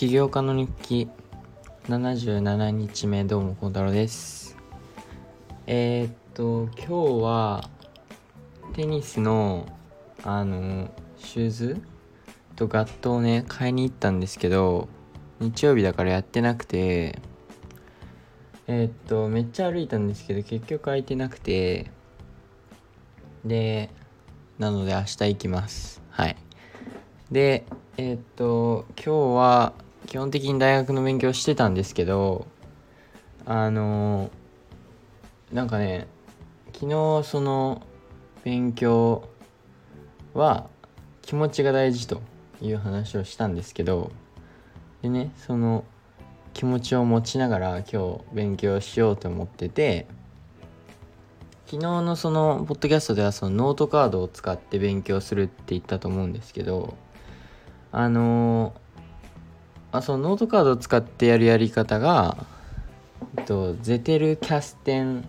起業家の日記。77日目どうも孝太郎です。えー、っと今日はテニスのあのシューズ？とガットをね買いに行ったんですけど日曜日だからやってなくてえー、っとめっちゃ歩いたんですけど結局空いてなくてでなので明日行きます。はい。でえー、っと今日は基本的に大学の勉強してたんですけどあのなんかね昨日その勉強は気持ちが大事という話をしたんですけどでねその気持ちを持ちながら今日勉強しようと思ってて昨日のそのポッドキャストではそのノートカードを使って勉強するって言ったと思うんですけどあのあそのノートカードを使ってやるやり方が、えっと、 Zettelkasten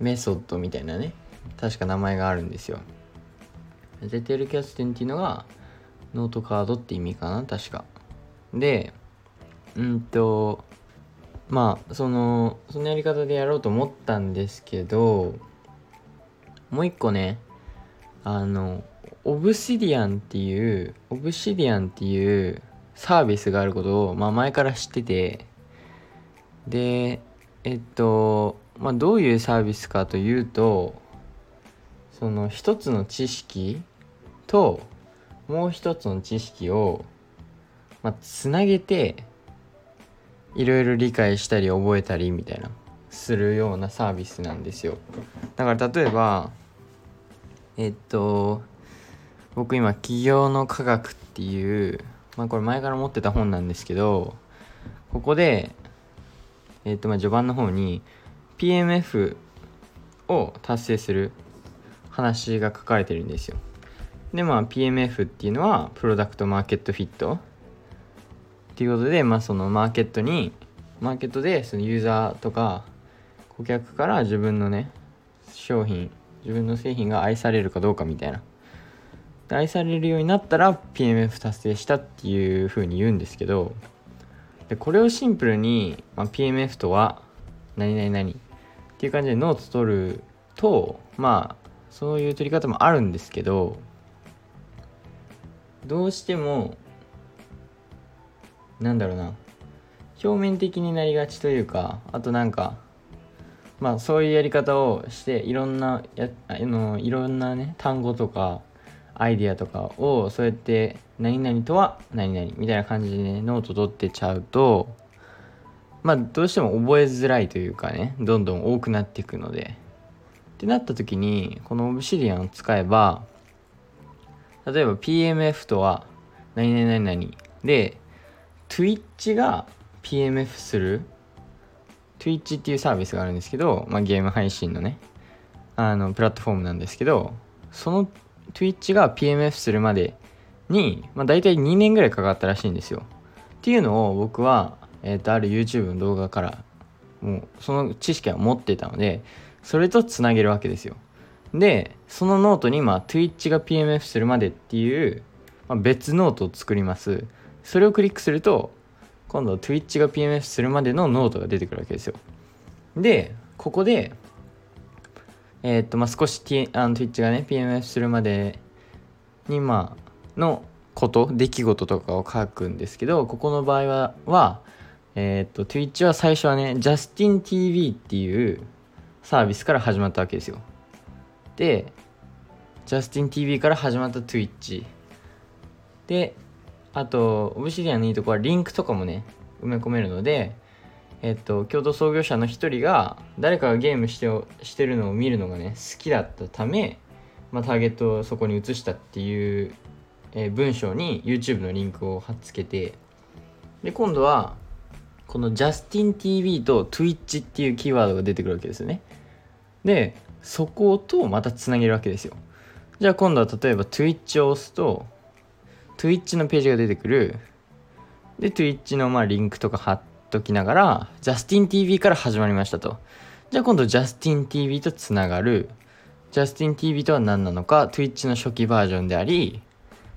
メソッドみたいなね確か名前があるんですよ。 Zettelkasten っていうのがノートカードって意味かな確か。でうんとまあそのそのやり方でやろうと思ったんですけどもう一個ねあのオブシディアンっていうオブシディアンっていうサービスがあることを、まあ、前から知っててでえっとまあどういうサービスかというとその一つの知識ともう一つの知識を、まあ、つなげていろいろ理解したり覚えたりみたいなするようなサービスなんですよ。だから例えばえっと僕今企業の科学っていうまあこれ前から持ってた本なんですけどここでえっとまあ序盤の方に PMF を達成する話が書かれてるんですよ。でまあ PMF っていうのはプロダクトマーケットフィットっていうことでまあそのマーケットにマーケットでそのユーザーとか顧客から自分のね商品自分の製品が愛されるかどうかみたいな。愛されるようになったら PMF 達成したっていう風に言うんですけどでこれをシンプルに、まあ、PMF とは何々何っていう感じでノート取るとまあそういう取り方もあるんですけどどうしてもなんだろうな表面的になりがちというかあとなんかまあそういうやり方をしていろんなやあのいろんなね単語とかアイディアとかをそうやって何々とは何々みたいな感じでノート取ってちゃうとまあどうしても覚えづらいというかねどんどん多くなっていくので。ってなった時にこの Obsidian を使えば例えば PMF とは何々何々で Twitch が PMF する Twitch っていうサービスがあるんですけど、まあ、ゲーム配信のねあのプラットフォームなんですけどその Twitch が PMF するまでに、まあ、大体2年ぐらいかかったらしいんですよ。っていうのを僕は、えー、とある YouTube の動画からもうその知識は持ってたのでそれとつなげるわけですよ。でそのノートに今 Twitch が PMF するまでっていう、まあ、別ノートを作ります。それをクリックすると今度 Twitch が PMF するまでのノートが出てくるわけですよ。でここでえー、と、まあ、少し、T、あの Twitch がね、PMF するまでに、まあ、のこと、出来事とかを書くんですけど、ここの場合は、はえー、と、Twitch は最初はね、 Justin.tv っていうサービスから始まったわけですよ。で、JustinTV から始まった Twitch。で、あと、Obsidian のいいとこはリンクとかもね、埋め込めるので、えっと、共同創業者の一人が誰かがゲームしてしてるのを見るのがね好きだったため、まあ、ターゲットをそこに移したっていう、えー、文章に YouTube のリンクを貼っつけてで今度はこの JustinTV と Twitch っていうキーワードが出てくるわけですよね。でそことまたつなげるわけですよ。じゃあ今度は例えば Twitch を押すと Twitch のページが出てくる。で Twitch のまあリンクとか貼ってときながら、ジャスティン TV から始まりましたと。じゃあ今度ジャスティン TV とつながる。ジャスティン TV とは何なのか、Twitch の初期バージョンであり、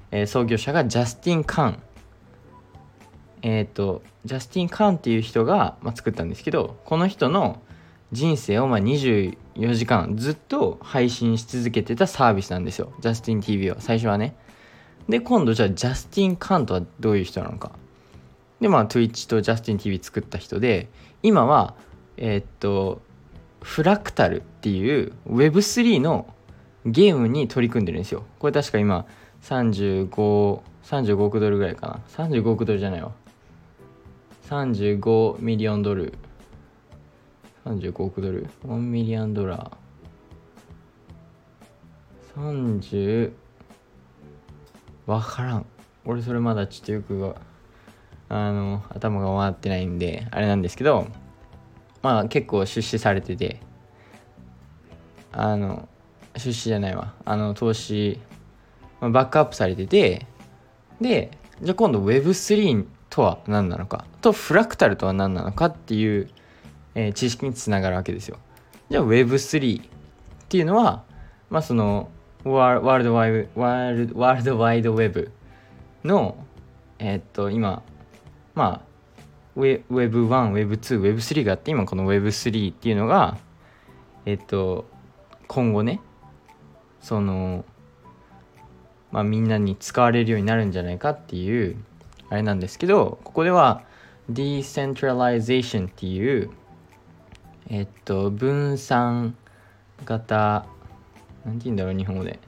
えー、創業者がジャスティン・カン、ええっ、とジャスティン・カンっていう人が、まあ、作ったんですけどこの人の人生をまあ24時間ずっと配信し続けてたサービスなんですよ。ジャスティン TV は。最初はね。で今度じゃあジャスティン・カンとはどういう人なのか。でまあ Twitch とジャスティン TV 作った人で今はえー、っとフラクタルっていう Web3 のゲームに取り組んでるんですよ。これ確か今35 35億ドルぐらいかな。35億ドルじゃないわ。35ミリオンドル。35億ドル。1ミリオンドラー。30わからん。俺それまだちょっとよくあの頭が回ってないんであれなんですけどまあ結構出資されててあの出資じゃないわあの投資、まあ、バックアップされててでじゃあ今度 Web3 とは何なのかとフラクタルとは何なのかっていうえー、知識につながるわけですよ。じゃあ Web3 っていうのは、まあそのワールドワイワールワールドワイドウェブの、えー、っと今、まあ Web1、Web2、Web3 があって今この Web3 っていうのが、えっと今後ね、その、まあみんなに使われるようになるんじゃないかっていうあれなんですけど、ここでは Decentralization っていうえっと分散型何て言うんだろう日本語で。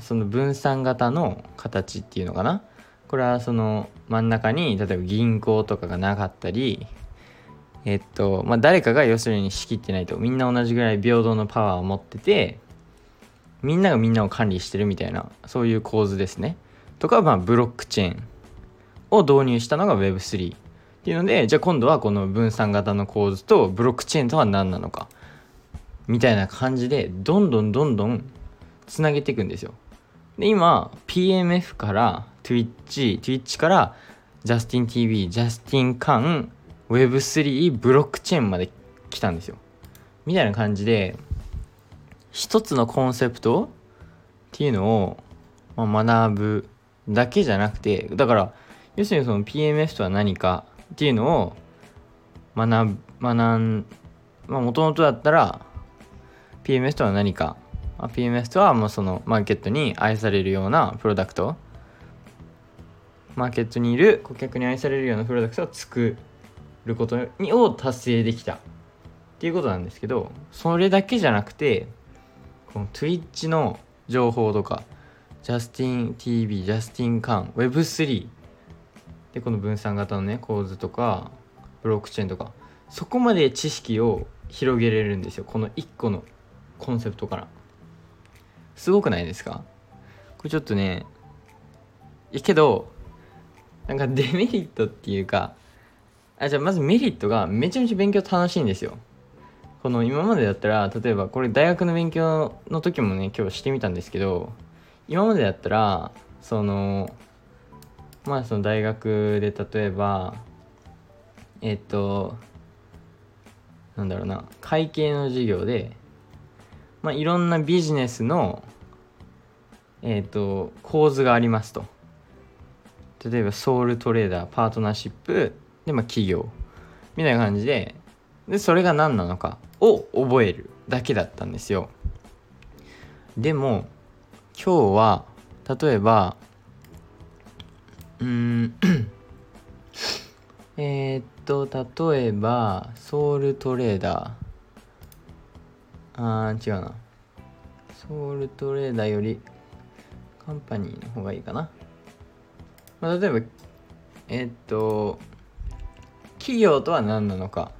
その分散型の形っていうのかな。これはその真ん中に例えば銀行とかがなかったりえっとまあ誰かが要するに仕切ってないとみんな同じぐらい平等のパワーを持っててみんながみんなを管理してるみたいなそういう構図ですね。とかまあブロックチェーンを導入したのが Web3 っていうのでじゃあ今度はこの分散型の構図とブロックチェーンとは何なのかみたいな感じでどんどんどんどんつなげていくんですよ。で今 PMF から Twitch Twitch からジャスティン TV ジャスティンカン Web3 ブロックチェーンまで来たんですよ。みたいな感じで一つのコンセプトっていうのを、ま、学ぶだけじゃなくてだから要するにその PMF とは何かっていうのを学ぶ学んまあもともとだったら PMS とは何か。PMS とはもうそのマーケットに愛されるようなプロダクト。マーケットにいる顧客に愛されるようなプロダクトを作ることにを達成できたっていうことなんですけどそれだけじゃなくてこの Twitch の情報とかジャスティン TV ジャスティンカン Web3 でこの分散型のね構図とかブロックチェーンとかそこまで知識を広げれるんですよ。この1個のコンセプトから。すごくないですか？これちょっとねいいけどなんかデメリットっていうかあじゃあまずメリットがめちゃめちゃ勉強楽しいんですよ。この今までだったら例えばこれ大学の勉強の時もね今日してみたんですけど今までだったらそのまあその大学で例えばえっとなんだろうな会計の授業で、まあ、いろんなビジネスのえっと構図がありますと。例えばソウルトレーダーパートナーシップで、まあ、企業みたいな感じででそれが何なのかを覚えるだけだったんですよ。でも今日は例えばうん えっと例えばソウルトレーダー。あー違うな。ソウルトレーダーよりカンパニーの方がいいかな、まあ、例えばえっと企業とは何なのか、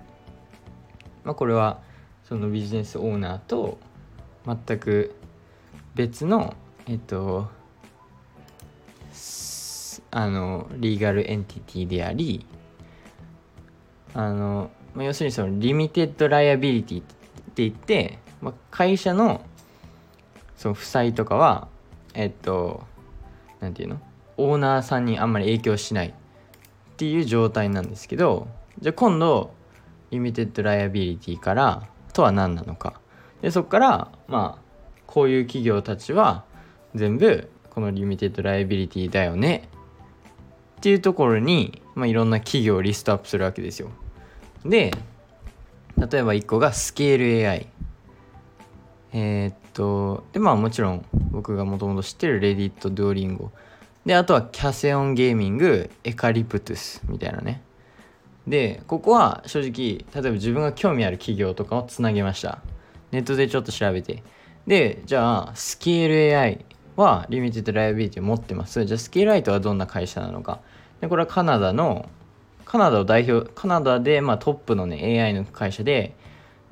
まあ、これはそのビジネスオーナーと全く別のえっとあの legal entity でありあの、まあ、要するにその limited liability って言って、まあ、会社のその負債とかはえっとなんていうの？オーナーさんにあんまり影響しないっていう状態なんですけどじゃあ今度 limited liability からとは何なのか。でそこからまあこういう企業たちは全部この limited liability だよね。っていうところに、まあ、いろんな企業をリストアップするわけですよ。で例えば1個がスケール AI えー、っとでまあもちろん僕がもともと知ってる Reddit・Duolingoであとはキャセオンゲーミング Eucalyptus みたいなね。でここは正直例えば自分が興味ある企業とかをつなげました。ネットでちょっと調べて。でじゃあスケール AI は limited liability を持ってます。じゃあスケール AI とはどんな会社なのか。でこれはカナダのカナダを代表カナダでまあトップのね AI の会社で。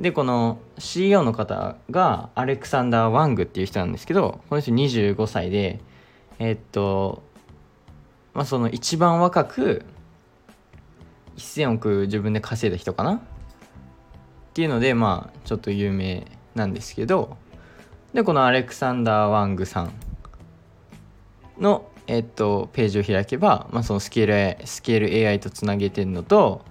でこの CEO の方がアレクサンダー・ワングっていう人なんですけどこの人25歳で。えっとまあその一番若く1000億自分で稼いだ人かな？っていうのでまあちょっと有名なんですけどでこのアレクサンダー・ワングさんのえっとページを開けば、まあ、そのスケールスケール AI とつなげてるのと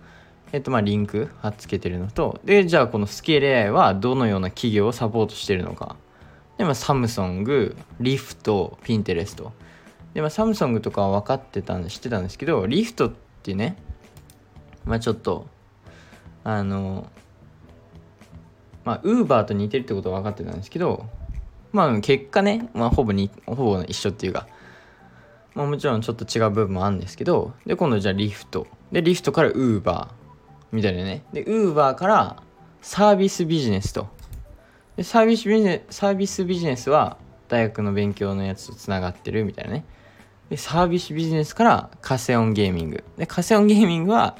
えっとまあリンク貼っつけてるのとでじゃあこのスケール AI はどのような企業をサポートしてるのか。でまあサムソングリフトピンテレスト。でまあサムソングとかは分かってたんで知ってたんですけどリフトってねまあちょっとあのまあウーバーと似てるってことは分かってたんですけどまあ結果ね、まあ、ほぼにほぼ一緒っていうかまあもちろんちょっと違う部分もあるんですけどで今度じゃあリフトでリフトからウーバーみたいなね。で、ウーバーからサービスビジネスと。で、サービスビジネス、サービスビジネスは大学の勉強のやつとつながってるみたいなね。で、サービスビジネスからカセオンゲーミング。で、カセオンゲーミングは、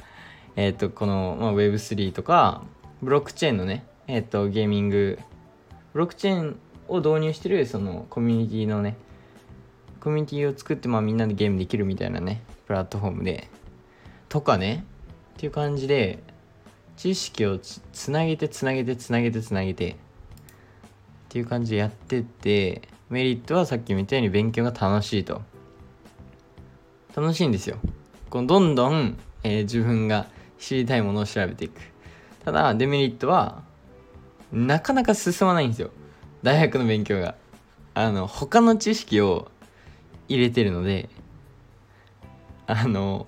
えっ、ー、と、この、まあ、Web3 とか、ブロックチェーンのね、えっ、ー、と、ゲーミング、ブロックチェーンを導入してる、その、コミュニティのね、コミュニティを作って、まあ、みんなでゲームできるみたいなね、プラットフォームで、とかね、っていう感じで知識をつなげてつなげてつなげてつなげてっていう感じでやっててメリットはさっきも言ったように勉強が楽しいと楽しいんですよこのどんどん、えー、自分が知りたいものを調べていくただデメリットはなかなか進まないんですよ大学の勉強があの他の知識を入れてるのであの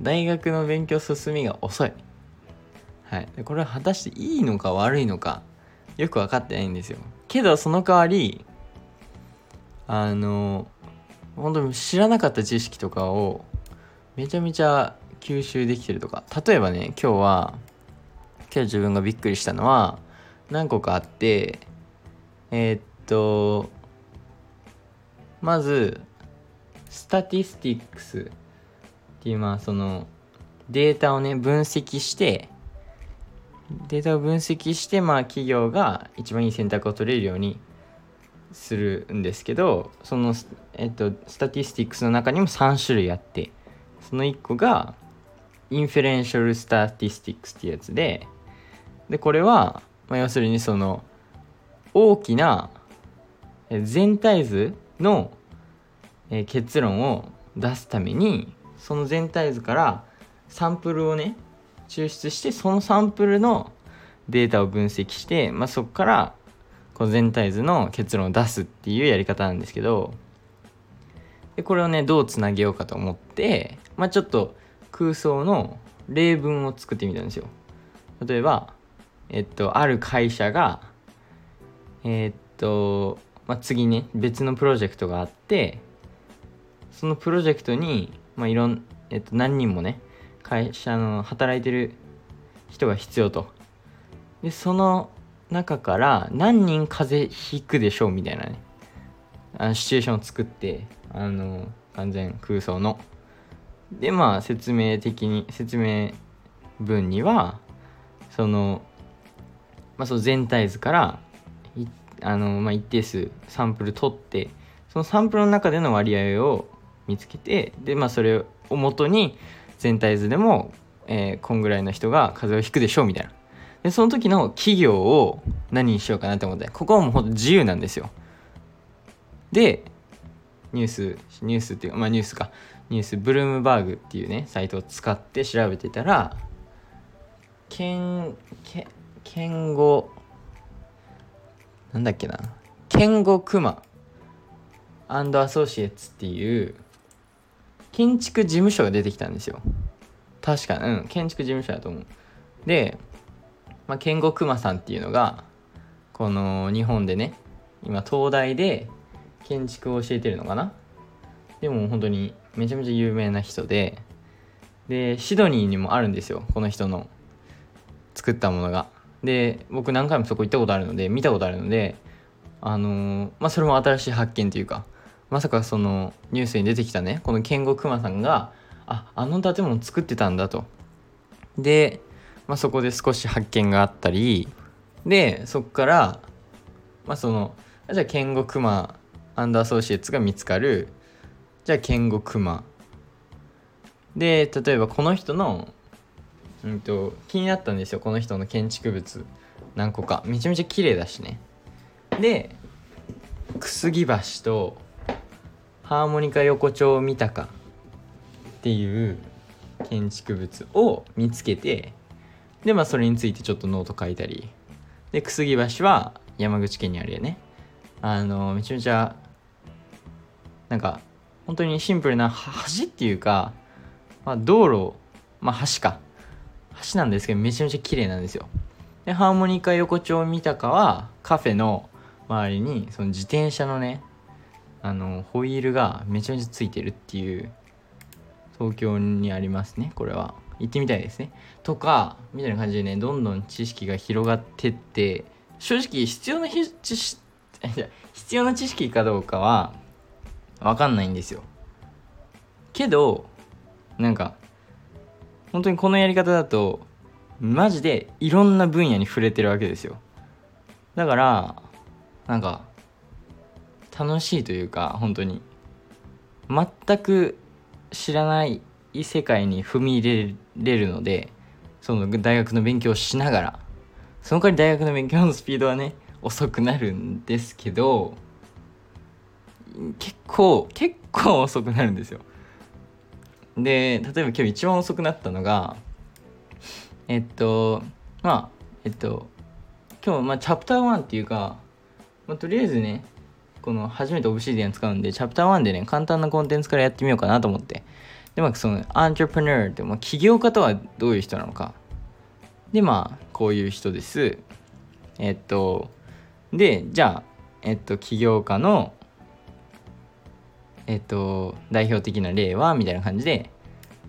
大学の勉強進みが遅い。はい。これは果たしていいのか悪いのか、よく分かってないんですよ。けど、その代わり、あの、本当に知らなかった知識とかを、めちゃめちゃ吸収できてるとか。例えばね、今日は、今日自分がびっくりしたのは、何個かあって、えー、っと、まず、 statistics っていうまあそのデータをね分析してデータを分析してまあ企業が一番いい選択を取れるようにするんですけどそのえっと statistics の中にも3種類あってその1個が inferential statistics っていうやつででこれは、まあ、要するにその大きな全体図の結論を出すためにその全体図からサンプルをね抽出してそのサンプルのデータを分析して、まあ、そこからこの全体図の結論を出すっていうやり方なんですけどでこれをねどうつなげようかと思って、まあ、ちょっと空想の例文を作ってみたんですよ。例えばえっとある会社がえっと、まあ、次ね別のプロジェクトがあってそのプロジェクトにまあ、いろん、えっと、何人もね会社の働いてる人が必要と。でその中から何人風邪ひくでしょうみたいなね。あのシチュエーションを作ってあの完全空想の。でまあ説明的に説明文にはその,、まあ、その全体図からあの、まあ、一定数サンプル取ってそのサンプルの中での割合を見つけてでまあそれをもとに全体図でも、えー、こんぐらいの人が風邪をひくでしょうみたいな。でその時の企業を何にしようかなと思ってここはもうほんと自由なんですよ。でニュースニュースっていうかまあニュースか。ニュースブルームバーグっていうねサイトを使って調べてたら剣剣語なんだっけな。剣語クマアソシエツっていう建築事務所が出てきたんですよ。確か。うん建築事務所だと思う。で、まあ、健吾熊さんっていうのがこの日本でね今東大で建築を教えてるのかな？でも本当にめちゃめちゃ有名な人ででシドニーにもあるんですよこの人の作ったものが。で僕何回もそこ行ったことあるので見たことあるのであのー、まあそれも新しい発見というかまさかそのニュースに出てきたねこの健吾熊さんがああの建物作ってたんだと。で、まあ、そこで少し発見があったりでそこからまあそのじゃあ健吾熊アンダーソーシエッツが見つかる。じゃあ健吾熊で例えばこの人の、うんと、気になったんですよ。この人の建築物。何個か。めちゃめちゃ綺麗だしね。で楠木橋とハーモニカ横丁三鷹っていう建築物を見つけてでまあそれについてちょっとノート書いたり。で楠木橋は山口県にあるよね。あのめちゃめちゃなんか本当にシンプルな橋っていうか、まあ、道路まあ橋か。橋なんですけどめちゃめちゃ綺麗なんですよ。でハーモニカ横丁三鷹はカフェの周りにその自転車のねあのホイールがめちゃめちゃついてるっていう東京にありますねこれは。行ってみたいですね。とかみたいな感じでねどんどん知識が広がってって正直必要な知識 必要な知識かどうかは分かんないんですよ。けどなんか本当にこのやり方だとマジでいろんな分野に触れてるわけですよ。だからなんか楽しいというか本当に。全く知らない世界に踏み入れれるのでその大学の勉強をしながらその代わり大学の勉強のスピードはね遅くなるんですけど結構結構遅くなるんですよ。で例えば今日一番遅くなったのがえっとまあえっと今日まあチャプター1っていうか、まあ、とりあえずねこの初めてオブシディアン使うんでチャプター1でね簡単なコンテンツからやってみようかなと思って。でまあそのアントレプナーって、まあ、起業家とはどういう人なのか。でまあこういう人です。えっとでじゃあえっと起業家のえっと代表的な例はみたいな感じで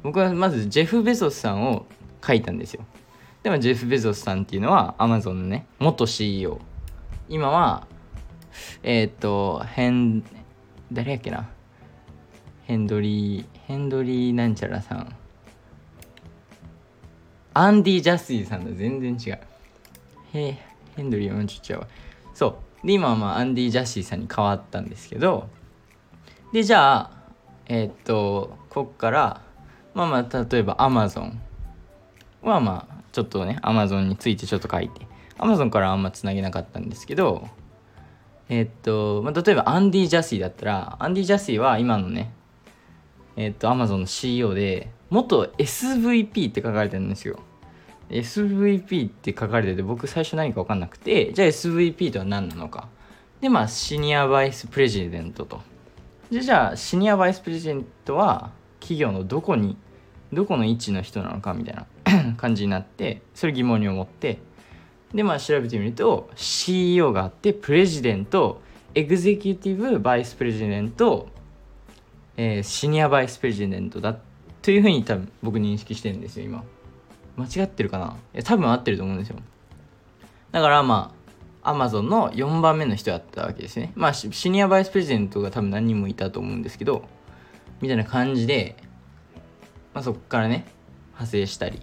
僕はまずジェフ・ベゾスさんを書いたんですよ。でもジェフ・ベゾスさんっていうのはアマゾンのね元 CEO 今はえっとヘン誰やっけな？ヘンドリーヘンドリーなんちゃらさん。アンディ・ジャスティさんだ全然違う。へヘンドリーはちょっと違うそう。で今はまあアンディ・ジャスティさんに変わったんですけど。でじゃあえー、っとこっからまあまあ例えばアマゾンはまあちょっとねアマゾンについてちょっと書いて。アマゾンからあんまつなげなかったんですけど。えー、っと、まあ、例えばアンディ・ジャスティだったらアンディ・ジャスティは今のねえっとアマゾンの CEO で元 SVP って書かれてるんですよ。SVP って書かれてて僕最初何か分かんなくてじゃあ SVP とは何なのか。でまあシニアバイスプレジデントと。でじゃあシニアバイスプレジデントは企業のどこにどこの位置の人なのかみたいな 感じになってそれ疑問に思って。でまあ調べてみると CEO があってプレジデントエグゼキュティブバイスプレジデント、えー、シニアバイスプレジデントだというふうに多分僕認識してるんですよ今。間違ってるかな？いや多分合ってると思うんですよ。だからまあアマゾンの4番目の人だったわけですね。まあシニアバイスプレゼントが多分何人もいたと思うんですけどみたいな感じで、まあ、そこからね派生したり。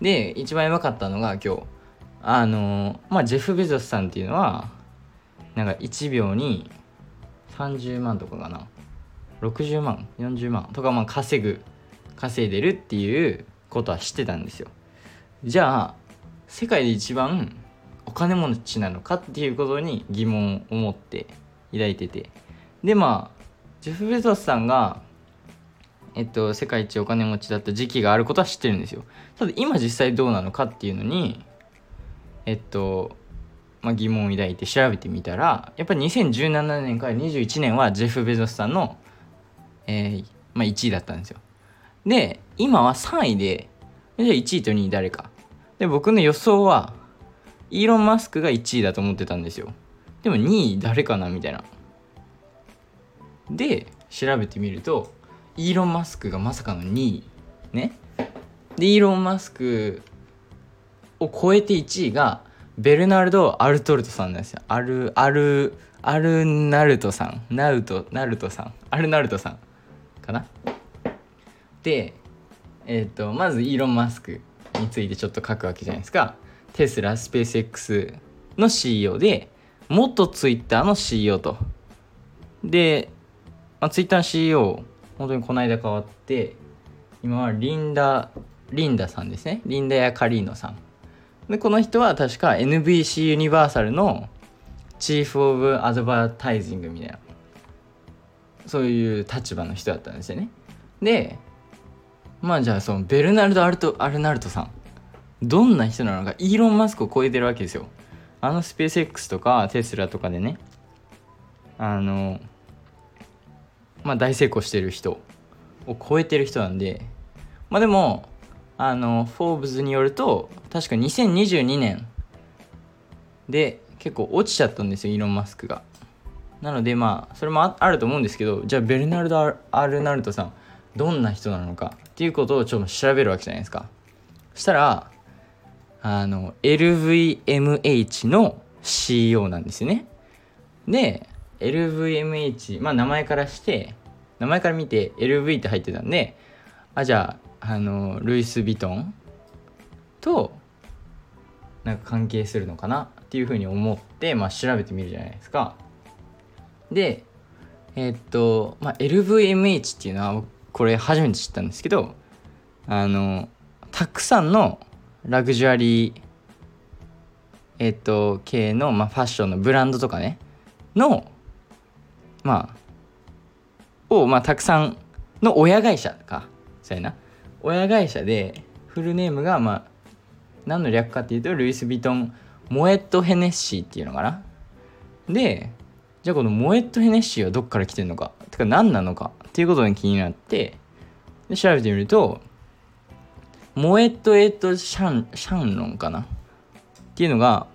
で一番やばかったのが今日。あのまあジェフ・ベゾスさんっていうのはなんか1秒に30万とかかな。60万40万とかまあ稼ぐ稼いでるっていうことは知ってたんですよ。じゃあ世界で一番お金持ちなのかっていうことに疑問を持って抱いてて。でまあジェフ・ベゾスさんがえっと世界一お金持ちだった時期があることは知ってるんですよ。ただ今実際どうなのかっていうのにえっとまあ、疑問を抱いて調べてみたらやっぱり2017年から21年はジェフ・ベゾスさんの、えー、まあ、1位だったんですよ。で今は3位でじゃあ1位と2位誰か。で僕の予想はイーロン・マスクが1位だと思ってたんですよ。でも2位誰かなみたいな。で調べてみるとイーロン・マスクがまさかの2位ね。でイーロン・マスクを超えて1位がベルナルド・アルトルトさんなんですよ。アルアルアルナルトさん。ナウトナルトさん。アルナルトさん。かな。でえっ、ー、とまずイーロン・マスクについてちょっと書くわけじゃないですか。テスラスペース X の CEO で元ツイッターの CEO と。で、まあ、ツイッターの CEO 本当にこの間変わって今はリンダリンダさんですね。リンダやカリーノさん。でこの人は確か NBC ユニバーサルのチーフ・オブ・アドバタイジングみたいな。そういう立場の人だったんですよね。でまあじゃあそのベルナルド・アルト・アルナルトさんどんな人なのかイーロン・マスクを超えてるわけですよ。あのスペース X とかテスラとかでねあのまあ大成功してる人を超えてる人なんでまあでもあのフォーブズによると確か2022年で結構落ちちゃったんですよイーロン・マスクが。なのでまあそれもあると思うんですけどじゃあベルナルド・アルナルトさんどんな人なのかっていうことをちょっと調べるわけじゃないですか。そしたらあの LVMH の CEO なんですよね。で LVMH まあ名前からして名前から見て LV って入ってたんであじゃああのルイス・ヴィトンとなんか関係するのかなっていうふうに思って、まあ、調べてみるじゃないですか。でえー、っと、まあ、LVMH っていうのはこれ初めて知ったんですけどあのたくさんのラグジュアリーえっと系の、まあ、ファッションのブランドとかねのまあを、まあ、たくさんの親会社かそうやな。親会社でフルネームがまあ何の略かっていうとルイス・ヴィトンモエット・ヘネッシーっていうのかな。でじゃあこのモエット・ヘネッシーはどっから来てるのか？てか何なのか？っていうことが気になってで調べてみるとモエット・エット・シャンシャンロンかな？っていうのが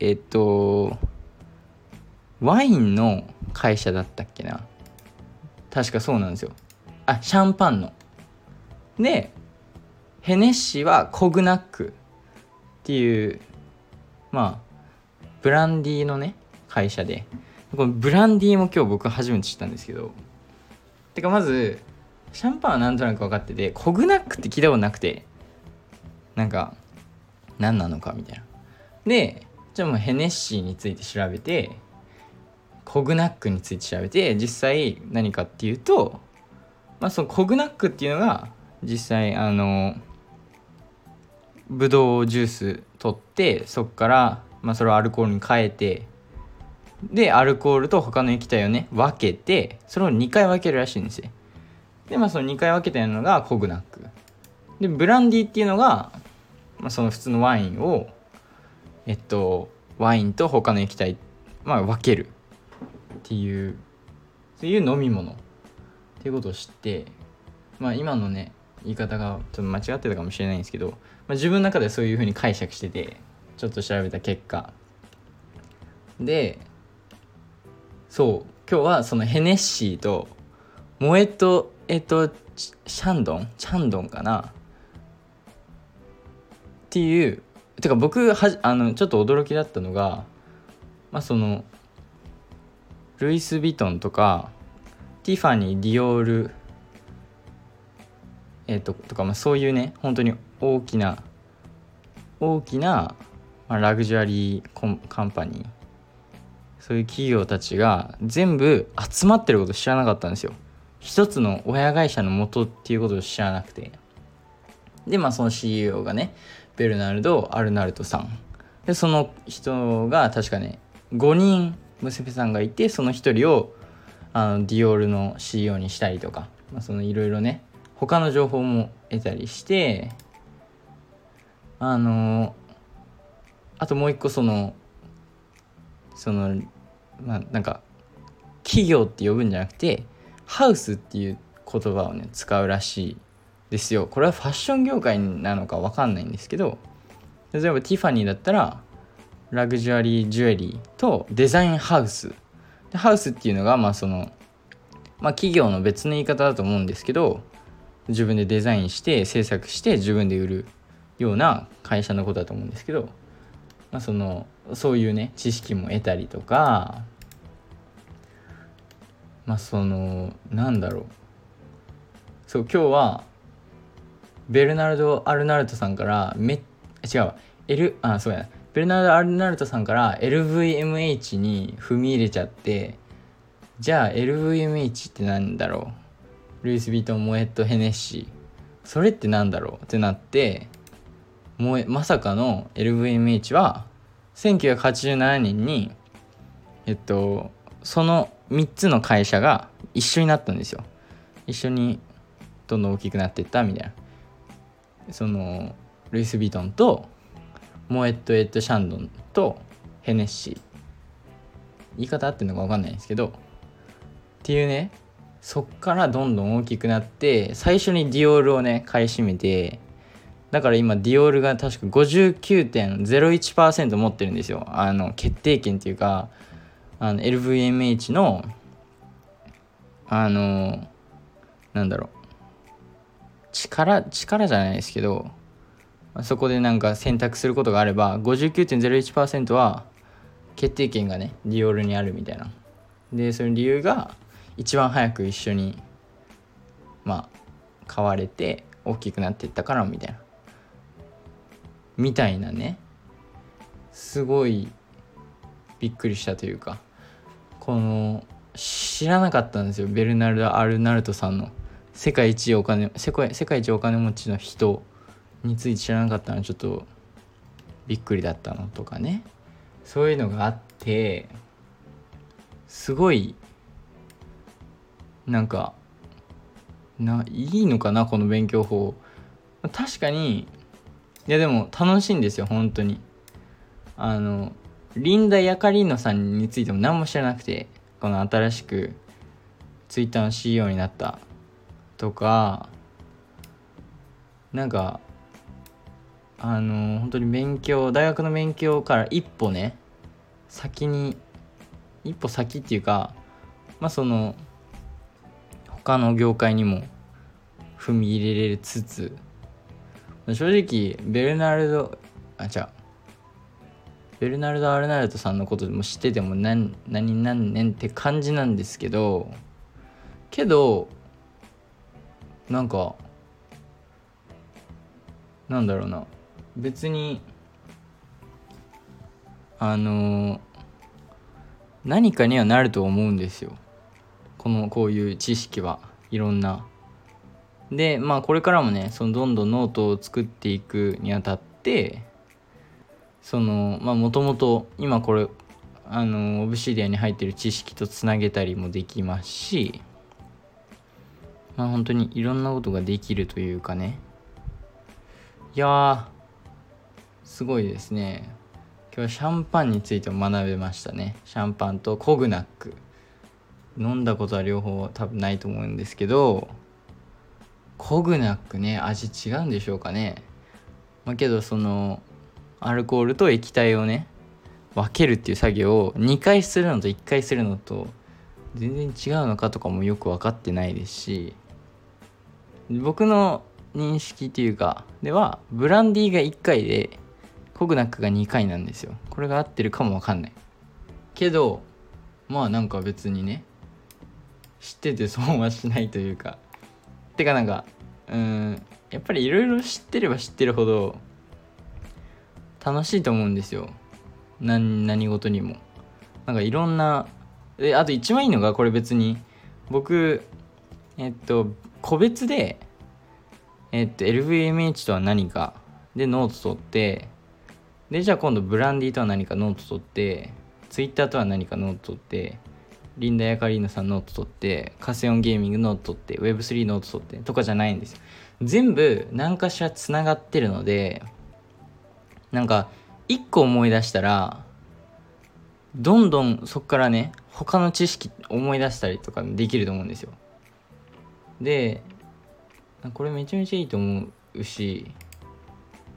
えっとワインの会社だったっけな？確かそうなんですよ。あシャンパンの。でヘネッシーはコグナックっていうまあブランディーのね会社で。このブランディーも今日僕初めて知ったんですけど。てかまずシャンパンはなんとなく分かっててコグナックって聞いたことなくて。なんか何なのかみたいな。でじゃあもうヘネッシーについて調べてコグナックについて調べて実際何かっていうとまあそのコグナックっていうのが実際あのブドウジュース取ってそこから、まあ、それをアルコールに変えてでアルコールと他の液体をね分けてそれを2回分けるらしいんですよ。でまあその2回分けてるのがコグナック。でブランディっていうのが、まあ、その普通のワインをえっとワインと他の液体、まあ、分けるっていうそういう飲み物。っていうことを知ってまあ今のね言い方がちょっと間違ってたかもしれないんですけど、まあ、自分の中でそういうふうに解釈しててちょっと調べた結果。でそう。今日はそのヘネッシーとモエトえっとシャンドン？チャンドンかな？っていうてか僕はあのちょっと驚きだったのがまあそのルイス・ヴィトンとかティファニー・ディオールえっ、ととか、まあ、そういうね本当に大きな大きな、まあ、ラグジュアリーコンカンパニー。そういう企業たちが全部集まってること知らなかったんですよ。一つの親会社の元っていうことを知らなくて。でまあその CEO がねベルナルド・アルナルトさん。でその人が確かね5人娘さんがいてその1人をあのディオールの CEO にしたりとか、まあ、そのいろいろね他の情報も得たりして。あのあともう一個そのそのまあなんか企業って呼ぶんじゃなくてハウスっていう言葉をね使うらしいですよ。これはファッション業界なのか分かんないんですけど例えばティファニーだったらラグジュアリージュエリーとデザインハウス。でハウスっていうのがまあそのまあ企業の別の言い方だと思うんですけど自分でデザインして制作して自分で売るような会社のことだと思うんですけど、まあ、そのそういうね知識も得たりとかまあそのなんだろう。そう今日はベルナルド・アルナルトさんからめ違う L あそうやベルナルド・アルナルトさんから LVMH に踏み入れちゃってじゃあ LVMH ってなんだろう。ルイス・ヴィトン・モエット・ヘネッシー。それってなんだろう？ってなってもまさかの LVMH は1987年にえっとその3つの会社が一緒になったんですよ。一緒にどんどん大きくなっていったみたいな。そのルイス・ヴィトンとモエット・エット・シャンドンとヘネッシー。言い方合ってるのか分かんないんですけど。っていうねそっからどんどん大きくなって最初にディオールをね買い占めてだから今ディオールが確か59.01%持ってるんですよ。あの決定権っていうかあの LVMH のあのなんだろう。力力じゃないですけどそこでなんか選択することがあれば59.01%は決定権がねディオールにあるみたいな。でその理由が一番早く一緒にまあ買われて大きくなっていったからみたいな。みたいなね。すごいびっくりしたというか。この知らなかったんですよ。ベルナルド・アルナルトさんの。世界一お金世界世界一お金持ちの人について知らなかったの。はちょっとびっくりだったのとかね。そういうのがあってすごいなんかないいのかなこの勉強法。確かにいやでも楽しいんですよ本当に。あのリンダ・ヤカリーノさんについても何も知らなくてこの新しくツイッターの CEO になった。とかなんかあの本当に勉強大学の勉強から一歩ね先に一歩先っていうかまあその他の業界にも踏み入れれつつ正直ベルナルドあ違う。ベルナルド・アルナルトさんのことでも知ってても何何何年って感じなんですけどけどなんかなんだろうな。別にあの何かにはなると思うんですよ。このこういう知識は。いろんな。でまあこれからもねそのどんどんノートを作っていくにあたってそのまあもともと今これあのオブシディアに入ってる知識とつなげたりもできますしまあ本当にいろんなことができるというかね。いやすごいですね。今日はシャンパンについても学べましたね。シャンパンとコグナック。飲んだことは両方多分ないと思うんですけどコグナックね味違うんでしょうかね。まあけどそのアルコールと液体をね分けるっていう作業を2回するのと1回するのと全然違うのかとかもよく分かってないですし僕の認識っていうかではブランディが1回でコグナックが2回なんですよ。これが合ってるかもわかんない。けどまあなんか別にね知ってて損はしないというかてかなんかうんやっぱりいろいろ知ってれば知ってるほど楽しいと思うんですよ。何何事にも。なんかいろんなであと一番いいのがこれ別に僕えっと個別でえっと LVMH とは何かでノート取ってでじゃあ今度ブランディとは何かノート取ってツイッターとは何かノート取ってリンダ・ヤカリーナさんノート取ってカセオンゲーミングノート取って Web3 ノート取ってとかじゃないんですよ。全部何かしらつながってるのでなんか一個思い出したらどんどんそこからね他の知識思い出したりとかできると思うんですよ。でこれめちゃめちゃいいと思うし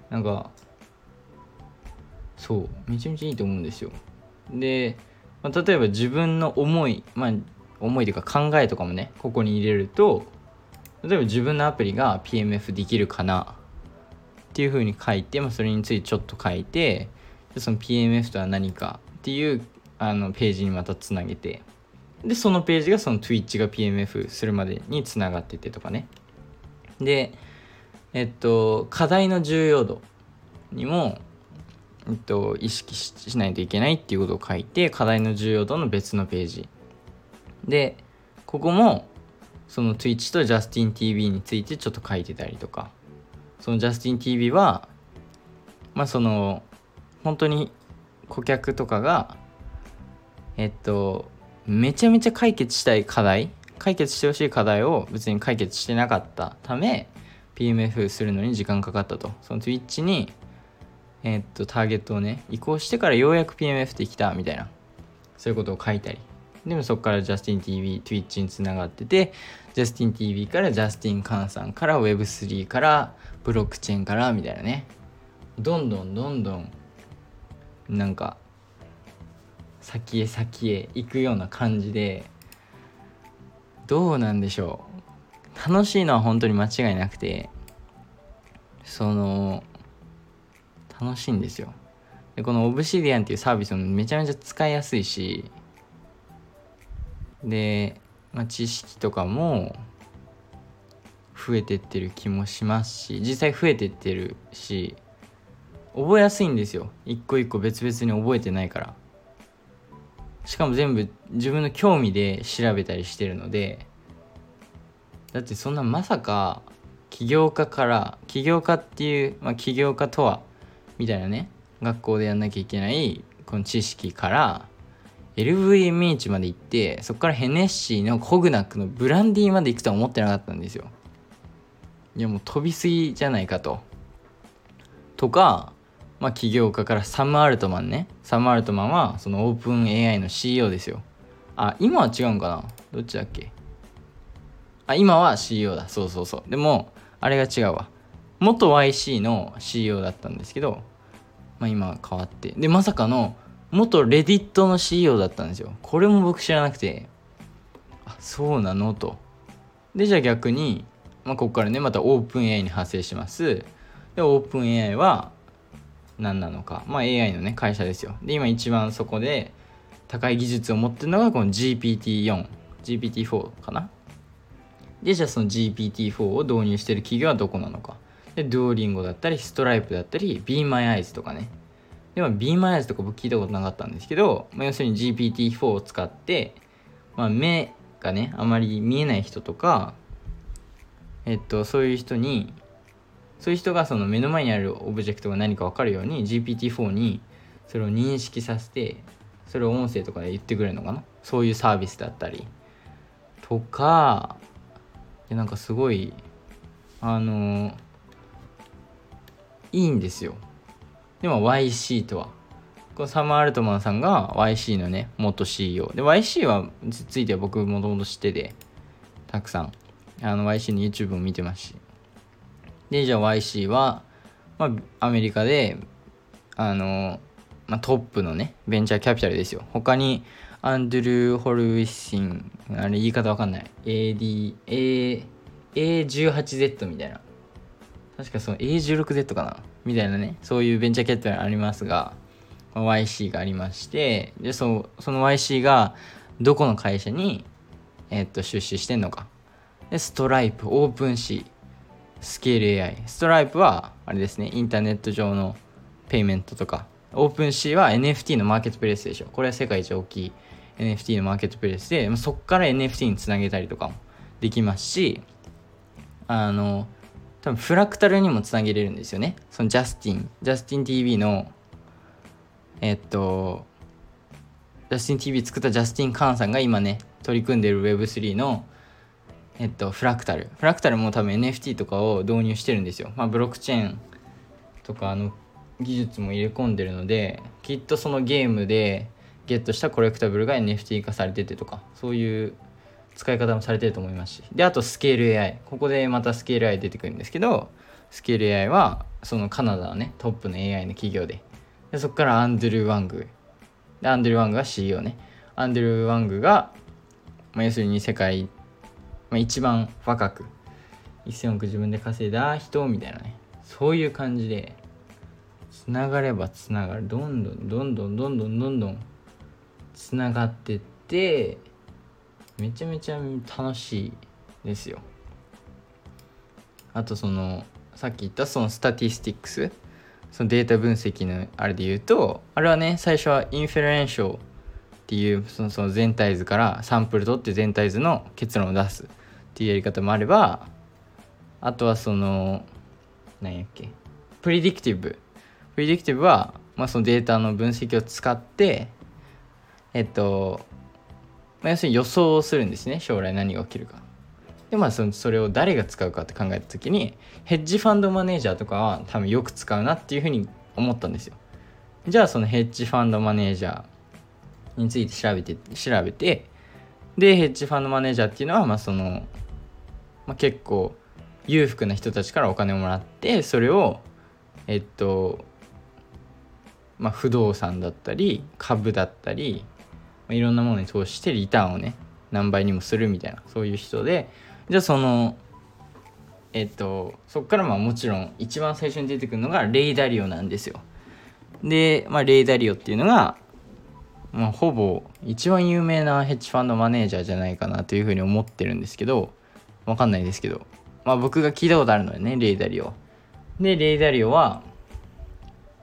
なんかそうめちゃめちゃいいと思うんですよ。で、まあ、例えば自分の思いまあ思いというか考えとかもねここに入れると例えば自分のアプリが PMF できるかなっていうふうに書いて、まあ、それについてちょっと書いてその PMF とは何かっていうあのページにまたつなげてでそのページがその Twitch が PMF するまでにつながっててとかね。でえっと課題の重要度にも、えっと、意識しないといけないっていうことを書いて課題の重要度の別のページ。でここもその Twitch と JustinTV についてちょっと書いてたりとか。その JustinTV はまあその本当に顧客とかがえっとめちゃめちゃ解決したい課題解決してほしい課題を別に解決してなかったため PMF するのに時間かかったと。その Twitch にえっとターゲットをね移行してからようやく PMF できたみたいな。そういうことを書いたり。でもそこから JustinTV、Twitch につながってて、JustinTV から Justin カンさんから Web3 からブロックチェーンからみたいなね。どんどんどんどんなんか先へ先へ行くような感じでどうなんでしょう。楽しいのは本当に間違いなくてその楽しいんですよ。でこのオブシディアンっていうサービスもめちゃめちゃ使いやすいしで、まあ、知識とかも増えてってる気もしますし実際増えてってるし覚えやすいんですよ。一個一個別々に覚えてないから。しかも全部自分の興味で調べたりしてるのでだってそんなまさか起業家から起業家っていう、まあ、起業家とはみたいなね学校でやんなきゃいけないこの知識から LVMH まで行ってそこからヘネッシーのコグナックのブランディまで行くとは思ってなかったんですよ。いやもう飛びすぎじゃないかと。とかまあ起業家からサム・アルトマンね。サム・アルトマンはそのオープン AI の CEO ですよ。あ今は違うんかな？どっちだっけ？あ今は CEO だ。そうそうそう。でもあれが違うわ。元 YC の CEO だったんですけどまあ今変わって。でまさかの元レディットの CEO だったんですよ。これも僕知らなくて。あそうなの？と。でじゃあ逆に、まあ、ここからねまたオープン AI に派生します。でオープン AI は何なのか。まあ AI のね会社ですよ。で今一番そこで高い技術を持ってるのがこの GPT4 GPT4 かな？でじゃあその GPT4 を導入してる企業はどこなのか。で Duolingo だったり Stripe だったり BeMyEyes とかね。でも BeMyEyes とか僕聞いたことなかったんですけど、まあ、要するに GPT4 を使って、まあ、目がねあまり見えない人とかえっとそういう人にそういう人がその目の前にあるオブジェクトが何か分かるように GPT-4 にそれを認識させてそれを音声とかで言ってくれるのかな？そういうサービスだったり。とかなんかすごいあのいいんですよ。でも YC とは。このサム・アルトマンさんが YC のね元 CEO で YC はついては僕もともと知っててたくさん。あの YC の YouTube も見てますし。でじゃあ YC は、まあ、アメリカであの、まあ、トップのねベンチャーキャピタルですよ。他にアンドゥルー・ホルウィッシンあれ言い方わかんない。AD A A18Z みたいな。確かその A16Z かな？みたいなねそういうベンチャーキャピタルありますが YC がありましてでそその YC がどこの会社に、えー、っと出資してんのか。でストライプオープンシースケール AI ストライプはあれですねインターネット上のペイメントとか。オープンシーは NFT のマーケットプレイスでしょこれは世界一大きい NFT のマーケットプレイスでそこから NFT につなげたりとかもできますしあの多分フラクタルにもつなげれるんですよねそのジャスティンジャスティン TV のえっとジャスティン TV 作ったジャスティン・カーンさんが今ね取り組んでる Web3 のえっと、フラクタル。フラクタルも多分 NFT とかを導入してるんですよ。まあ、ブロックチェーンとかの技術も入れ込んでるので、きっとそのゲームでゲットした collectible が NFT 化されててとか、そういう使い方もされてると思いますし。であとスケール AI ここでまたスケール AI 出てくるんですけどスケール AI はそのカナダのねトップの AI の企業で。でそこからアンドゥル・ワング。でアンドゥル・ワングが CEO ね。アンドゥル・ワングが、まあ、要するに世界、まあ、一番若く。1000億自分で稼いだ人みたいなね。そういう感じでつながればつながる。どんどんどんどんどんどんどんどんつながってってめちゃめちゃ楽しいですよ。あとそのさっき言ったその statistics そのデータ分析のあれで言うとあれはね最初は inferential っていうそのその全体図からサンプル取って全体図の結論を出すっていうやり方もあればあとはその何やっけ predictive。predictive は、まあ、そのデータの分析を使ってえっと、まあ、要するに予想をするんですね将来何が起きるか。でまあそそれを誰が使うかって考えた時にヘッジファンドマネージャーとかは多分よく使うなっていうふうに思ったんですよ。じゃあそのヘッジファンドマネージャーについて調べて調べて。でヘッジファンドマネージャーっていうのはまあその、まあ、結構裕福な人たちからお金をもらってそれをえっとまあ不動産だったり株だったり、いろんなものに投資してリターンをね何倍にもするみたいなそういう人でじゃあそのえっとそこからまあもちろん一番最初に出てくるのがレイダリオなんですよ。で、まあ、レイダリオっていうのが、まあ、ほぼ一番有名なヘッジファンドマネージャーじゃないかなというふうに思ってるんですけどわかんないですけどまあ僕が聞いたことあるのでねレイダリオ。でレイダリオは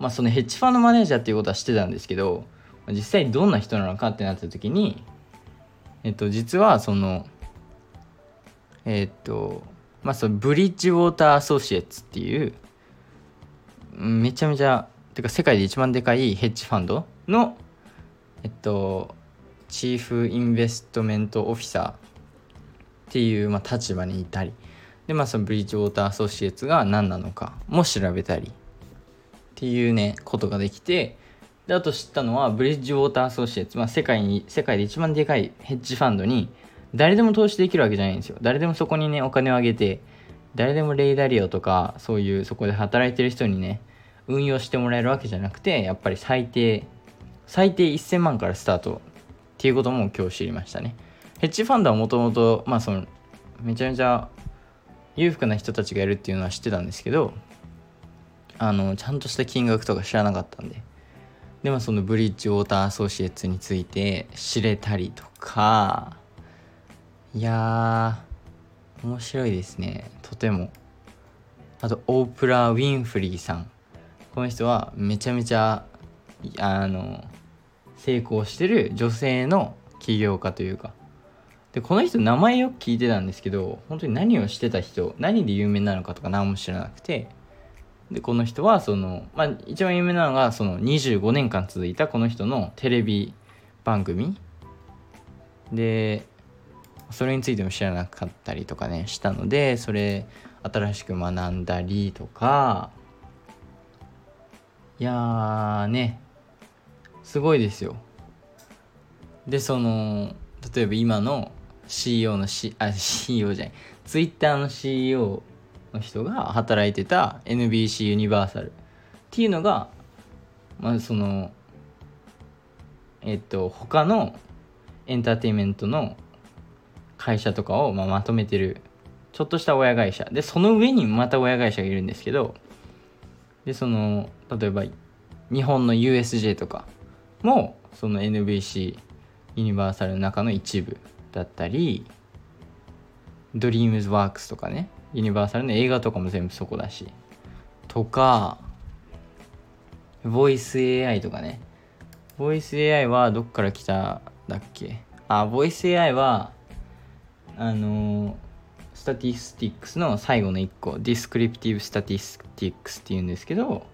まあそのヘッジファンドマネージャーっていうことは知ってたんですけど実際どんな人なのかってなった時にえっと実はそのえっとまあそのブリッジウォーターアソシエツっていうめちゃめちゃてか世界で一番でかいヘッジファンドのえっとチーフインベストメントオフィサーっていう、まあ、立場にいたりでまあそのブリッジウォーターアソシエツが何なのかも調べたりっていうねことができてであと知ったのはブリッジウォーターアソシエツ、まあ、世界に世界で一番でかいヘッジファンドに誰でも投資できるわけじゃないんですよ。誰でもそこにねお金をあげて誰でもレイダリオとかそういうそこで働いてる人にね運用してもらえるわけじゃなくてやっぱり最低最低1000万からスタートっていうことも今日知りましたね。ヘッジファンドはもともとまあそのめちゃめちゃ裕福な人たちがいるっていうのは知ってたんですけどあのちゃんとした金額とか知らなかったんで。でもそのブリッジウォーターアソシエッツについて知れたりとかいや面白いですね。とても。あとオープラ・ウィンフリーさん。この人はめちゃめちゃあの成功してる女性の起業家というか。でこの人名前よく聞いてたんですけど本当に何をしてた人何で有名なのかとか何も知らなくて。でこの人はその、まあ、一番有名なのがその25年間続いたこの人のテレビ番組。でそれについても知らなかったりとかねしたのでそれ新しく学んだりとか。いやーねすごいですよ。でその例えば今の CEO の、C、あ CEO じゃない。Twitter の CEO の人が働いてた NBC ユニバーサルっていうのがまあそのえっと他のエンターテインメントの会社とかをまあまとめてるちょっとした親会社。でその上にまた親会社がいるんですけどでその例えば日本の USJ とかもその NBC ユニバーサルの中の一部だったりドリームズワークスとかね。ユニバーサルの映画とかも全部そこだし。とかボイス AI とかね。ボイス AI はどっから来ただっけ？あボイス AI はあの statistics の最後の1個。 descriptive statistics っていうんですけど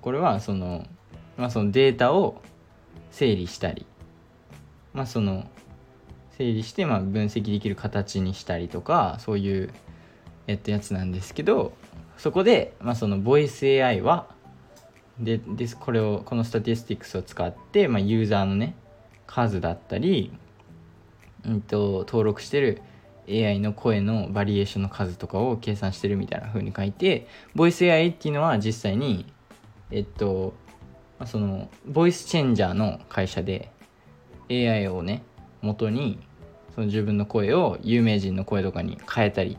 これはその,、まあ、そのデータを整理したりまあその整理してまあ分析できる形にしたりとかそういうえっとやつなんですけどそこで、まあ、そのボイス AI はででこれをこの statistics を使って、まあ、ユーザーのね数だったりうんと、登録してる AI の声のバリエーションの数とかを計算してるみたいな風に書いてボイス AI っていうのは実際にえっとまそのボイスチェンジャーの会社で AI をね元にその自分の声を有名人の声とかに変えたり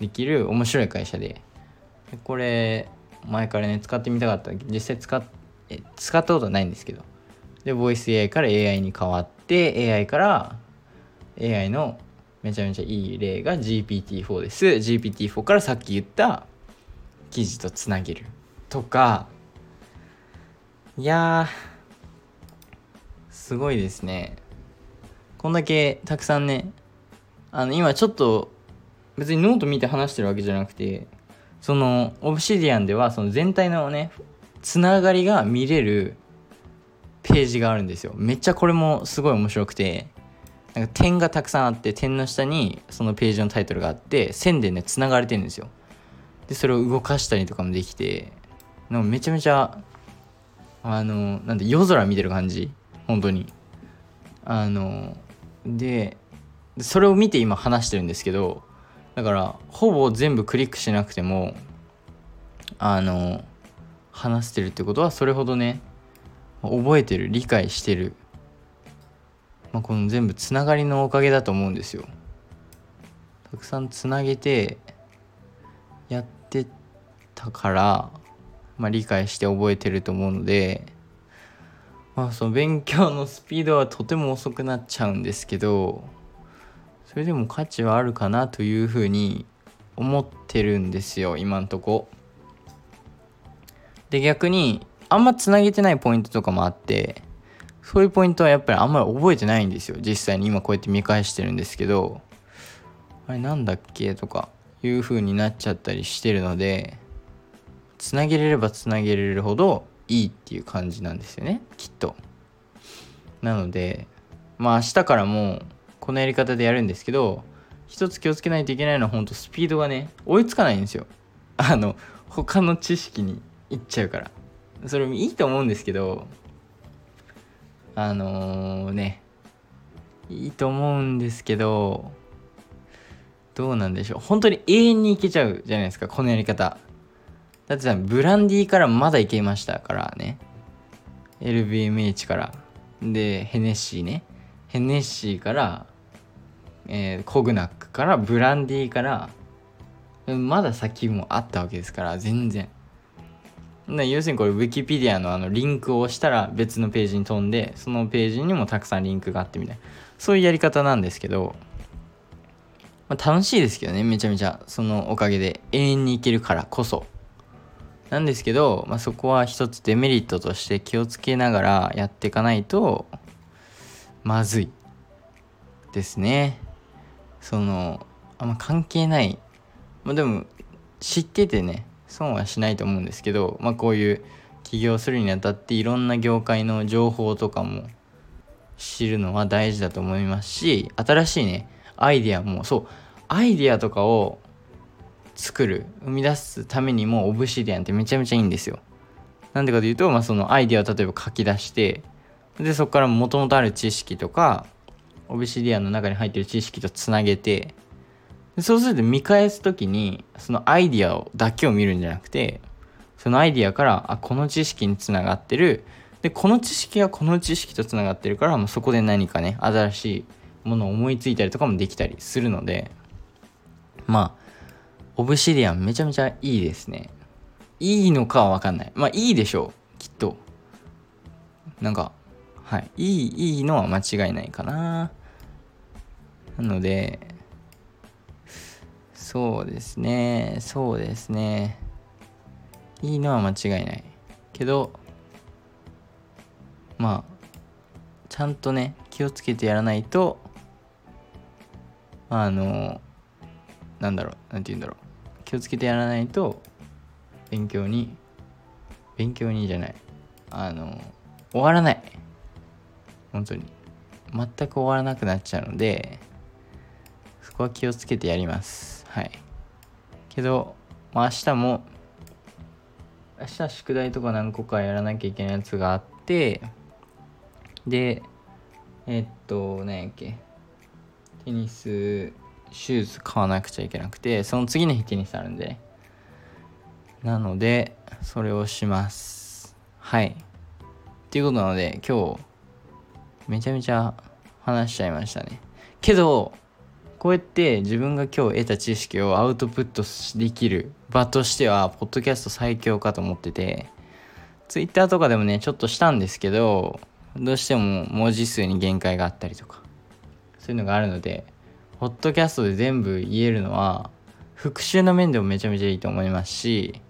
できる面白い会社で。これ前からね使ってみたかった実際使っ使ったことはないんですけど。でボイス AI から AI に変わって AI から AI のめちゃめちゃいい例が GPT-4 です。GPT-4 からさっき言った記事とつなげるとか。いやすごいですね。こんだけたくさんねあの今ちょっと別にノート見て話してるわけじゃなくてそのオブシディアンではその全体のねつながりが見れるページがあるんですよ。めっちゃこれもすごい面白くてなんか点がたくさんあって点の下にそのページのタイトルがあって線でねつながれてるんですよ。でそれを動かしたりとかもできてなんかめちゃめちゃあのなんで夜空見てる感じ。本当に。あのでそれを見て今話してるんですけどだからほぼ全部クリックしなくてもあの話してるってことはそれほどね覚えてる理解してるまあ、この全部つながりのおかげだと思うんですよ。たくさんつなげてやってたから、まあ、理解して覚えてると思うので、まあ、その勉強のスピードはとても遅くなっちゃうんですけどそれでも価値はあるかなというふうに思ってるんですよ今んとこ。で逆にあんまつなげてないポイントとかもあってそういうポイントはやっぱりあんまり覚えてないんですよ実際に今こうやって見返してるんですけどあれなんだっけとかいう風になっちゃったりしてるのでつなげれればつなげれるほどいいっていう感じなんですよねきっとなのでまあ明日からもこのやり方でやるんですけど一つ気をつけないといけないのは本当スピードがね追いつかないんですよ。あの他の知識にいっちゃうから。それもいいと思うんですけどあのー、ねいいと思うんですけどどうなんでしょう。本当に永遠にいけちゃうじゃないですかこのやり方。だってさブランディからまだいけましたからね。LVMH から。でヘネッシーね。ヘネッシーから、えー、コグナックからブランディーからまだ先もあったわけですから全然。要するにこれ Wikipedia のあのリンクを押したら別のページに飛んでそのページにもたくさんリンクがあってみたいな。そういうやり方なんですけど、まあ、楽しいですけどねめちゃめちゃ。そのおかげで永遠にいけるからこそ。なんですけど、まあ、そこは一つデメリットとして気をつけながらやっていかないとまずいですね。そのあんま関係ないまあでも知っててね損はしないと思うんですけど、まあ、こういう起業するにあたっていろんな業界の情報とかも知るのは大事だと思いますし新しいねアイデアもそうアイデアとかを作る生み出すためにもオブシディアンってめちゃめちゃいいんですよ。なんでかというと、まあ、そのアイデアを例えば書き出してでそこからもともとある知識とかオブシディアンの中に入ってる知識とつなげてそうすると見返す時にそのアイディアをだけを見るんじゃなくてそのアイディアからあこの知識につながってる。でこの知識はこの知識とつながってるからもうそこで何かね新しいものを思いついたりとかもできたりするのでまあオブシディアンめちゃめちゃいいですね。いいのかは分かんない。まあいいでしょう。きっと。なんかはい。いいいいのは間違いないかな。なのでそうですねそうですね。いいのは間違いない。けどまあちゃんとね気をつけてやらないとあのなんだろうなんて言うんだろう。気をつけてやらないと勉強に勉強にじゃない。あの終わらない。本当に。全く終わらなくなっちゃうのでこは気をつけてやります。はい。けど、まあ、明日も明日宿題とか何個かやらなきゃいけないやつがあってでえっと何やっけテニスシューズ買わなくちゃいけなくてその次の日テニスあるんで。なのでそれをします。はい。っていうことなので今日めちゃめちゃ話しちゃいましたね。けどこうやって自分が今日得た知識をアウトプットできる場としてはポッドキャスト最強かと思っててツイッターとかでもねちょっとしたんですけどどうしても文字数に限界があったりとかそういうのがあるのでポッドキャストで全部言えるのは復習の面でもめちゃめちゃいいと思いますし、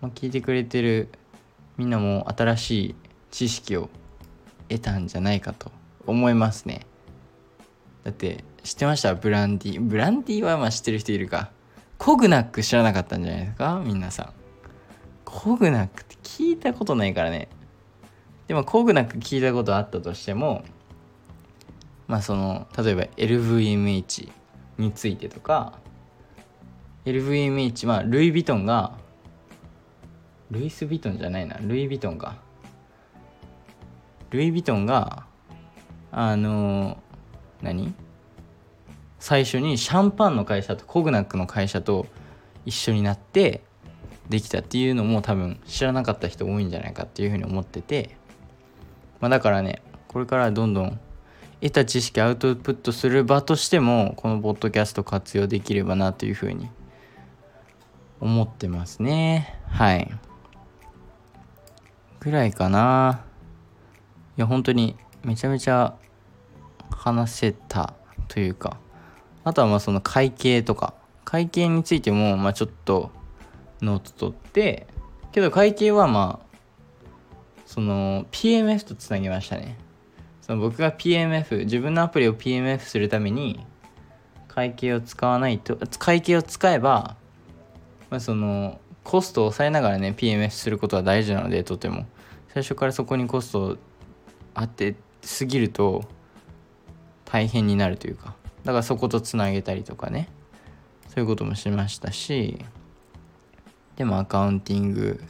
ま、聞いてくれてるみんなも新しい知識を得たんじゃないかと思いますね。だって知ってました？ブランディ？ブランディはまあ知ってる人いるか。コグナック知らなかったんじゃないですか？皆さん。コグナックって聞いたことないからね。でもコグナック聞いたことあったとしてもまあその例えば LVMH についてとか LVMH まあルイ・ヴィトンがルイス・ヴィトンじゃないな。ルイ・ヴィトンがルイ・ヴィトンがあの何？最初にシャンパンの会社とコグナックの会社と一緒になってできたっていうのも多分知らなかった人多いんじゃないかっていうふうに思ってて、まあ、だからねこれからどんどん得た知識アウトプットする場としてもこのポッドキャスト活用できればなというふうに思ってますね。はい。ぐらいかな。いや本当にめちゃめちゃ話せたというかあとはまあその会計とか会計についてもまあちょっとノート取ってけど会計はまあその PMF とつなげましたね。その僕が PMF 自分のアプリを PMF するために会計を使わないと会計を使えば、まあ、そのコストを抑えながらね PMF することは大事なのでとても。最初からそこにコストあってすぎると大変になるというか。だからそことつなげたりとかね。そういうこともしましたし。でもアカウンティング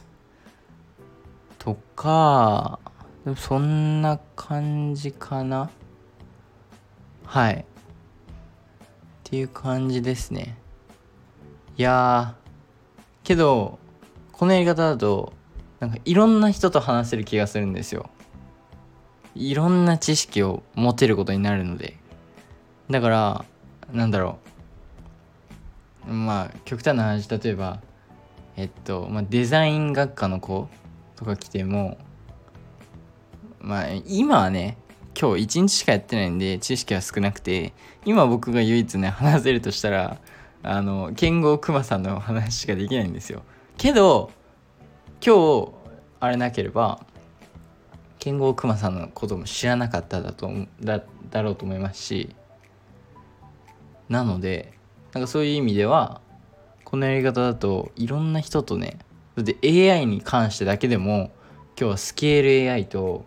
とかでもそんな感じかな。はい。っていう感じですね。いやけどこのやり方だとなんかいろんな人と話せる気がするんですよ。いろんな知識を持てることになるので。だからなんだろう。まあ極端な話例えばえっと、まあ、デザイン学科の子とか来てもまあ今はね今日一日しかやってないんで知識は少なくて今僕が唯一ね話せるとしたらあの剣豪クマさんの話しかできないんですよ。けど今日あれなければ剣豪クマさんのことも知らなかっただとだだろうと思いますしなのでなんかそういう意味ではこのやり方だといろんな人とねだって AI に関してだけでも今日はスケール AI と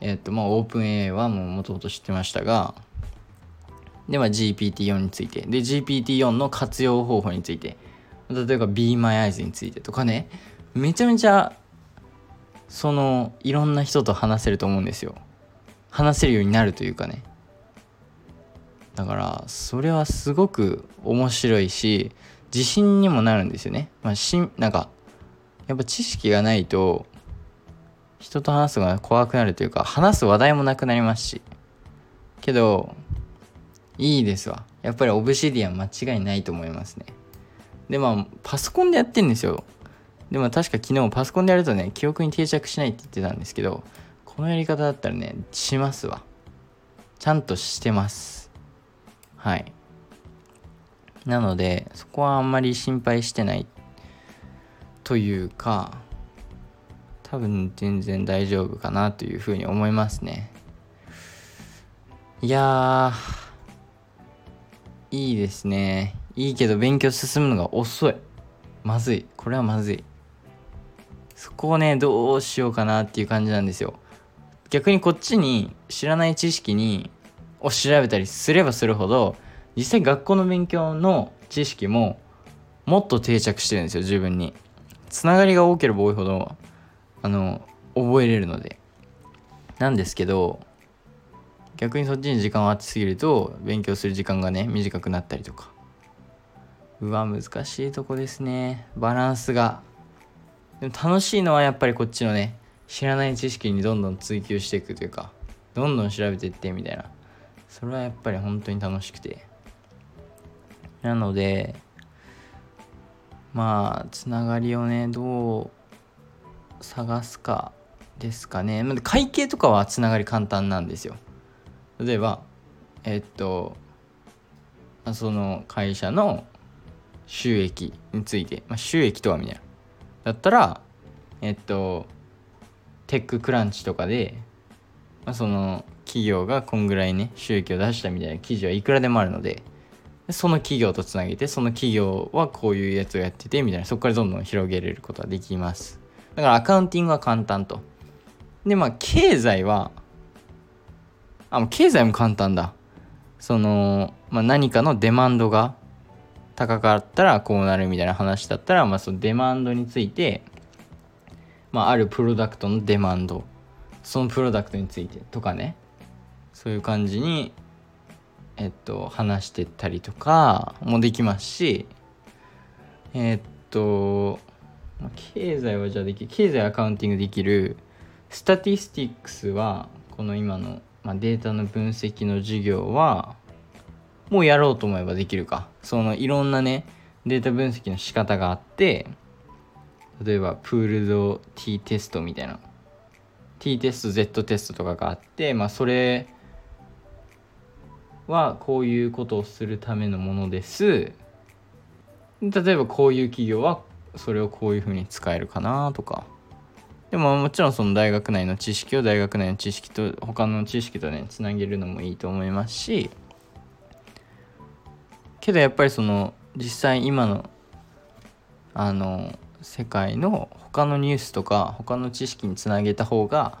えっ、とまあオープン AI はもうもともと知ってましたがでまあ GPT-4 についてで GPT-4 の活用方法について例えば Be My Eyes についてとかねめちゃめちゃそのいろんな人と話せると思うんですよ。話せるようになるというかね。だからそれはすごく面白いし自信にもなるんですよね。まあ、しなんかやっぱ知識がないと人と話すのが怖くなるというか話す話題もなくなりますし。けどいいですわ。やっぱりオブシディアン間違いないと思いますね。でまあパソコンでやってんですよ。でも確か昨日パソコンでやるとね記憶に定着しないって言ってたんですけどこのやり方だったらねしますわ。ちゃんとしてます。はい。なのでそこはあんまり心配してないというか多分全然大丈夫かなというふうに思いますね。いやいいですね。いいけど勉強進むのが遅い。まずい。これはまずい。そこをねどうしようかなっていう感じなんですよ。逆にこっちに知らない知識にを調べたりすればするほど実際学校の勉強の知識ももっと定着してるんですよ自分に。つながりが多ければ多いほどあの覚えれるので。なんですけど逆にそっちに時間を当てすぎると勉強する時間がね短くなったりとか。うわ難しいとこですね。バランスが。でも楽しいのはやっぱりこっちのね知らない知識にどんどん追求していくというかどんどん調べていってみたいな。それはやっぱり本当に楽しくて。なのでまあつながりをねどう探すかですかね。会計とかはつながり簡単なんですよ。例えばえっとその会社の収益について、まあ、収益とはみたいな。だったらえっとテッククランチとかで、まあ、その企業がこんぐらいね収益を出したみたいな記事はいくらでもあるのでその企業とつなげてその企業はこういうやつをやっててみたいなそこからどんどん広げれることができます。だからアカウンティングは簡単と。でまあ経済はあ経済も簡単だ。その、まあ、何かの demand が高かったらこうなるみたいな話だったら、まあ、その demand について、まあ、あるプロダクトの demand そのプロダクトについてとかねそういう感じにえっと話してったりとかもできますしえっと経済はじゃあできる経済 accounting できる statistics はこの今の、まあ、データの分析の授業はもうやろうと思えばできるか。そのいろんなねデータ分析の仕方があって例えばプールド T テストみたいな。T テスト Z テストとかがあってまあそれはこういうことをするためのものです。例えばこういう企業はそれをこういうふうに使えるかなとか。でももちろんその大学内の知識を大学内の知識と他の知識とねつなげるのもいいと思いますし。けどやっぱりその実際今のあの世界の他のニュースとか他の知識につなげた方が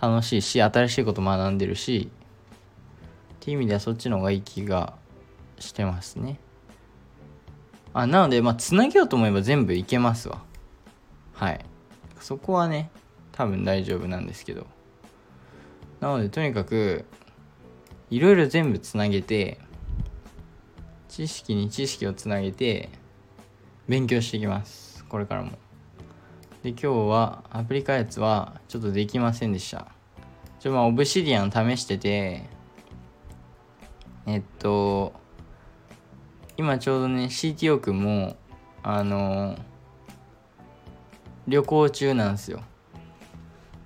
楽しいし新しいこと学んでるしっていう意味ではそっちの方がいい気がしてますね。あなのでまあつなげようと思えば全部いけますわ。はい。そこはね多分大丈夫なんですけど。なのでとにかくいろいろ全部つなげて知識に知識をつなげて勉強していきます。これからも。で今日はアプリ開発はちょっとできませんでした。ちょまあオブシディアン試しててえっと今ちょうどね CTO 君もあの旅行中なんですよ。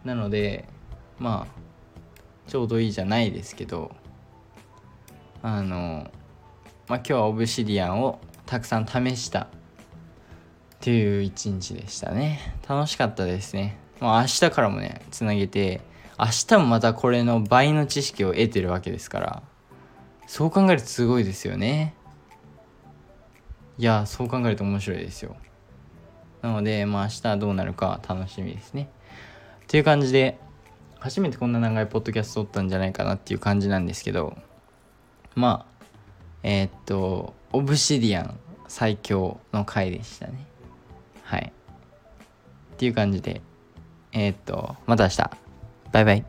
なのでまあちょうどいいじゃないですけどあのまあ、今日はオブシディアンをたくさん試したっていう一日でしたね。楽しかったですね。もう明日からもねつなげて明日もまたこれの倍の知識を得てるわけですから。そう考えるとすごいですよね。いやそう考えると面白いですよ。なのでまあ明日はどうなるか楽しみですね。という感じで初めてこんな長いポッドキャスト撮ったんじゃないかなっていう感じなんですけど。まあえー、っと、オブシディアン最強の回でしたね。はい。っていう感じで、えー、っと、また明日。バイバイ。